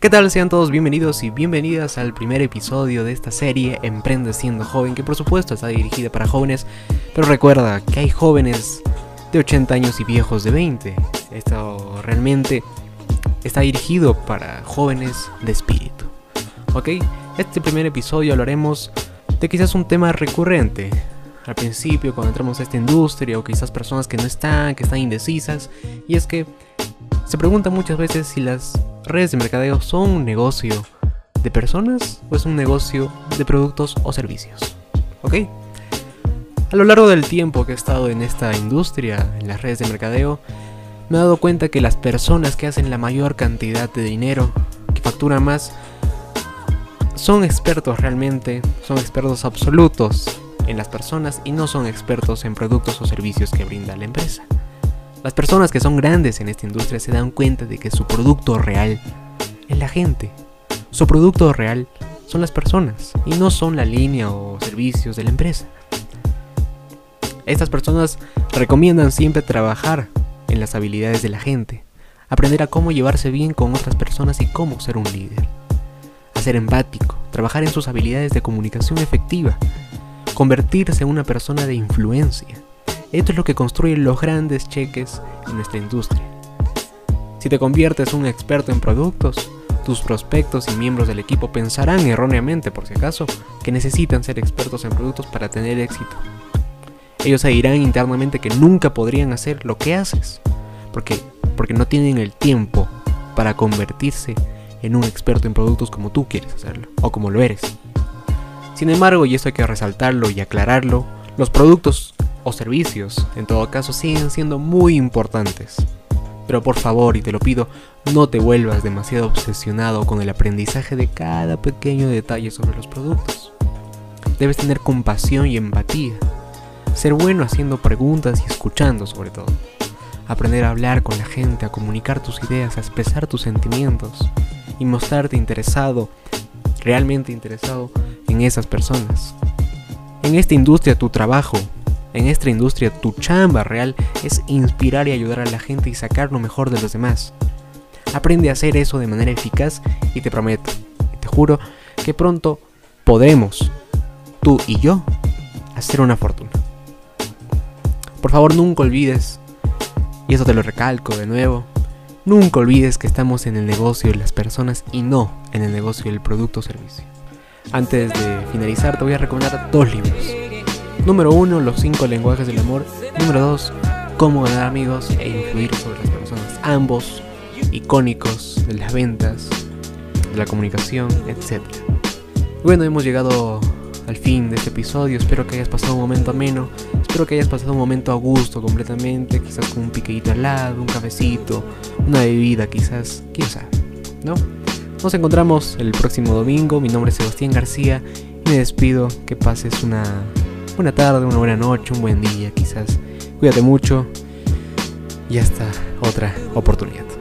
¿Qué tal? Sean todos bienvenidos y bienvenidas al primer episodio de esta serie Emprende siendo joven, que por supuesto está dirigida para jóvenes, pero recuerda que hay jóvenes de 80 años y viejos de 20. Esto realmente está dirigido para jóvenes de espíritu. ¿Ok? Este primer episodio hablaremos de quizás un tema recurrente. Al principio, cuando entramos a esta industria, o quizás personas que no están, que están indecisas, y es que se pregunta muchas veces si las redes de mercadeo son un negocio de personas o es un negocio de productos o servicios. ¿Ok? A lo largo del tiempo que he estado en esta industria, en las redes de mercadeo, me he dado cuenta que las personas que hacen la mayor cantidad de dinero, que facturan más, son expertos realmente, son expertos absolutos en las personas y no son expertos en productos o servicios que brinda la empresa. Las personas que son grandes en esta industria se dan cuenta de que su producto real es la gente. Su producto real son las personas y no son la línea o servicios de la empresa. Estas personas recomiendan siempre trabajar en las habilidades de la gente, aprender a cómo llevarse bien con otras personas y cómo ser un líder, a ser empático, trabajar en sus habilidades de comunicación efectiva, convertirse en una persona de influencia. Esto es lo que construye los grandes cheques en nuestra industria. Si te conviertes en un experto en productos, tus prospectos y miembros del equipo pensarán erróneamente, por si acaso, que necesitan ser expertos en productos para tener éxito. Ellos se dirán internamente que nunca podrían hacer lo que haces, porque, porque no tienen el tiempo para convertirse en un experto en productos como tú quieres hacerlo, o como lo eres. Sin embargo, y esto hay que resaltarlo y aclararlo, los productos servicios, en todo caso, siguen siendo muy importantes. Pero por favor, y te lo pido, no te vuelvas demasiado obsesionado con el aprendizaje de cada pequeño detalle sobre los productos. Debes tener compasión y empatía ser bueno haciendo preguntas y escuchando sobre todo. Aprender a hablar con la gente, a comunicar tus ideas, a expresar tus sentimientos y mostrarte interesado, realmente interesado en esas personas. En esta industria tu trabajo, en esta industria tu chamba real es inspirar y ayudar a la gente y sacar lo mejor de los demás. Aprende a hacer eso de manera eficaz y te prometo, te juro, que pronto podremos, tú y yo, hacer una fortuna. Por favor, nunca olvides, y eso te lo recalco de nuevo, nunca olvides que estamos en el negocio de las personas y no en el negocio del producto o servicio. Antes de finalizar, te voy a recomendar dos libros. Número uno, Los cinco lenguajes del amor. Número dos, Cómo ganar amigos e influir sobre las personas. Ambos icónicos de las ventas, de la comunicación, etc. Bueno, hemos llegado al fin de este episodio. Espero que hayas pasado un momento ameno. Espero que hayas pasado un momento a gusto completamente. Quizás con un piqueito al lado, un cafecito, una bebida, quizás. Quién sabe, ¿no? Nos encontramos el próximo domingo. Mi nombre es Sebastián García. Y me despido. Que pases una buena tarde, una buena noche, un buen día, quizás. Cuídate mucho. Y hasta otra oportunidad.